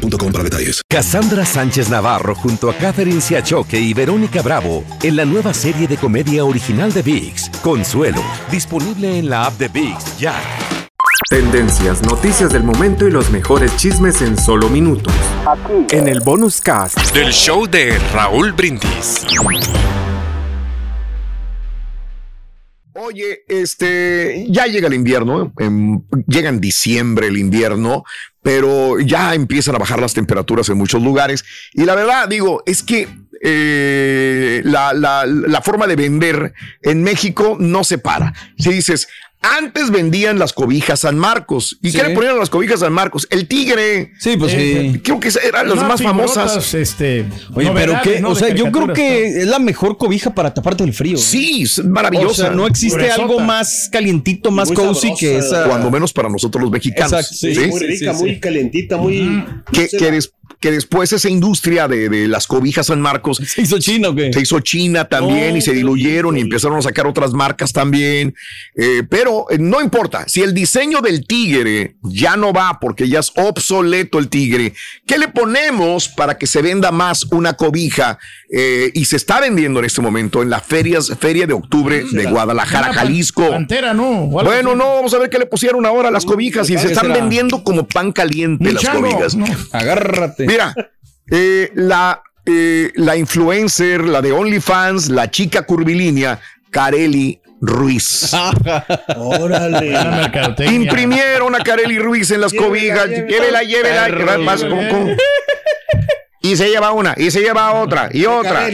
boostmobile.com para detalles. Cassandra Sánchez Navarro junto a Catherine Siachoque y Verónica Bravo en la nueva serie de comedia original de VIX, Consuelo, disponible en la app de VIX ya. Tendencias, noticias del momento y los mejores chismes en solo minutos. Aquí. En el bonus cast del show de Raúl Brindis. Oye, este, ya llega el invierno, em, llega en diciembre el invierno, pero ya empiezan a bajar las temperaturas en muchos lugares. Y la verdad, digo, es que eh, la, la, la, forma de vender en México no se para. Si dices, antes vendían las cobijas San Marcos. ¿Y qué le ponían a las cobijas San Marcos? El tigre. Sí, pues sí. Creo que eran las más famosas. Este, Oye, pero qué, o sea, yo creo que es la mejor cobija para taparte el frío. Sí, es maravillosa. O sea, no existe algo más calientito, más cozy que esa. Cuando menos para nosotros los mexicanos. Exacto, sí, Muy rica, muy calientita, muy. Que, que después esa industria de, las cobijas San Marcos se hizo China, ¿o qué? Se hizo China también y se diluyeron y empezaron a sacar otras marcas también. Eh, pero eh, no importa, si el diseño del tigre ya no va porque ya es obsoleto el tigre, ¿qué le ponemos para que se venda más una cobija? Eh, y se está vendiendo en este momento en la ferias, feria de octubre de Guadalajara, Jalisco. Pantera, no. Bueno, no, vamos a ver qué le pusieron ahora a las cobijas y se están vendiendo como pan caliente las cobijas. Agárrate. Mira, eh, la, eh, la influencer, la de OnlyFans, la chica curvilínea, Carelli Ruiz. Órale. Imprimieron a Carelli Ruiz en las cobijas. Llévela, llévela. llévela y se lleva una, y se lleva otra, y otra.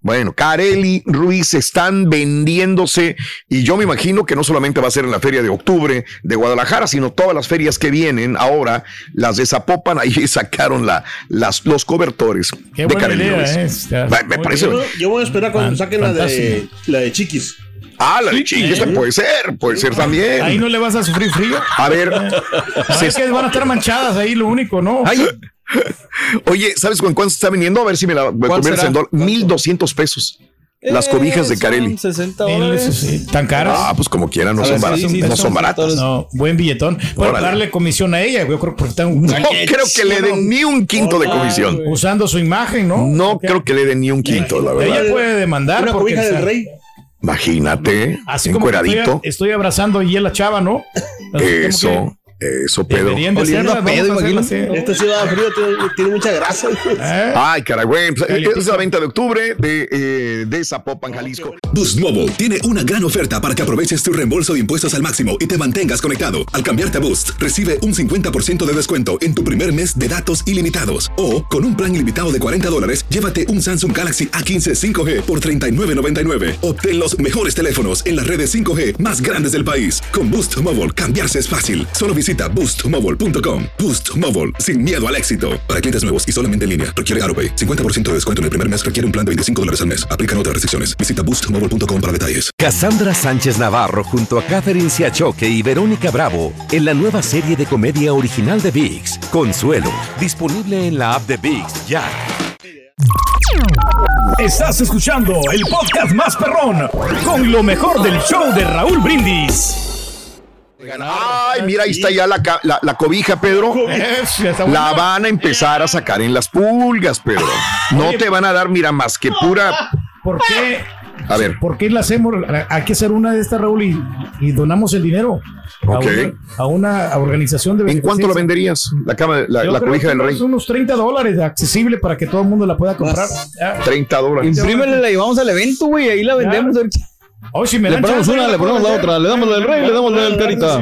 bueno, Carelli, Ruiz están vendiéndose, y yo me imagino que no solamente va a ser en la feria de octubre de Guadalajara, sino todas las ferias que vienen ahora, las de Zapopan, ahí sacaron la, las, los cobertores de Carelli Ruiz. Eh, me, parece. Yo, voy a esperar cuando saquen la de, la de Chiquis. Ah, la de Chiquis, puede ser, puede ser también. Ahí no le vas a sufrir frío. A ver. es que van a estar manchadas ahí, lo único, ¿no? Ay, Oye, ¿sabes con cuánto se está vendiendo? A ver si me la conviertes en dólar. 1200 pesos. Las cobijas de eh, Carelli. 60 dólares. ¿Tan caras? Ah, pues como quieran, no, son, baratas, no son baratas. No, buen billetón. Bueno, darle comisión a ella. Yo creo que No creo que le den ni un quinto de comisión. Usando su imagen, ¿no? No creo que le den ni un quinto, la verdad. Ella puede demandar. Una cobija del rey. Imagínate, Así como estoy, estoy, abrazando y la chava, ¿no? Eso. Eso, Pedro. Oliendo a pedo, imagínate. Esta ciudad frío tiene, mucha grasa. ¿Eh? Ay, caray, güey. Pues, es la venta de octubre de, eh, de Zapopan, Jalisco. Boost Mobile tiene una gran oferta para que aproveches tu reembolso de impuestos al máximo y te mantengas conectado. Al cambiarte a Boost, recibe un 50% de descuento en tu primer mes de datos ilimitados. O, con un plan ilimitado de 40 dólares, llévate un Samsung Galaxy A15 5G por $39.99. Obtén los mejores teléfonos en las redes 5G más grandes del país. Con Boost Mobile, cambiarse es fácil. Solo visita Visita boostmobile.com. Boost Mobile, sin miedo al éxito. Para clientes nuevos y solamente en línea, requiere AroPay. 50% de descuento en el primer mes requiere un plan de 25 dólares al mes. Aplican otras restricciones. Visita boostmobile.com para detalles. Cassandra Sánchez Navarro junto a Catherine Siachoque y Verónica Bravo en la nueva serie de comedia original de VIX, Consuelo, disponible en la app de VIX ya. Estás escuchando el podcast más perrón con lo mejor del show de Raúl Brindis. Ay, mira, ahí está ya la, la, cobija, Pedro. La van a empezar a sacar en las pulgas, Pedro. No te van a dar, mira, más que pura. ¿Por qué? A ver. ¿Por qué la hacemos? Hay que hacer una de estas, Raúl, y, donamos el dinero. A, una, organización de ¿En cuánto la venderías? La, cama, la, cobija del rey. unos 30 dólares accesible para que todo el mundo la pueda comprar. 30 dólares. Imprímele, la llevamos al evento, güey, ahí la vendemos. Oh, si me le ponemos una, le ponemos la otra, le damos la del rey, le damos la del carita.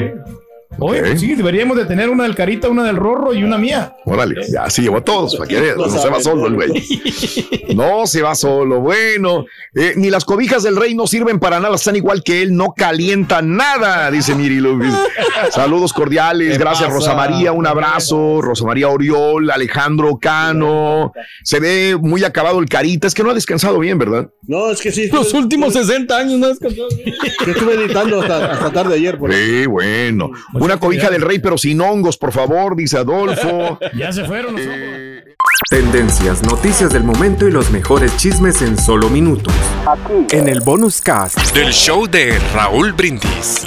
Oye, pues sí, deberíamos de tener una del Carita, una del Rorro y una mía. Órale, ya se llevó a todos, para que no, se va solo el güey. No se va solo. Bueno, eh, ni las cobijas del rey no sirven para nada, están igual que él, no calienta nada, dice Miri Lupis. Saludos cordiales, gracias Rosa María, un abrazo, Rosa María Oriol, Alejandro Cano. Se ve muy acabado el Carita, es que no ha descansado bien, ¿verdad? No, es que sí. Los últimos 60 años no ha descansado bien. Yo estuve editando hasta, tarde ayer. Por sí, bueno. Una cobija del rey, pero sin hongos, por favor, dice Adolfo. ya se fueron los eh... Tendencias, noticias del momento y los mejores chismes en solo minutos. Aquí. En el bonus cast del show de Raúl Brindis.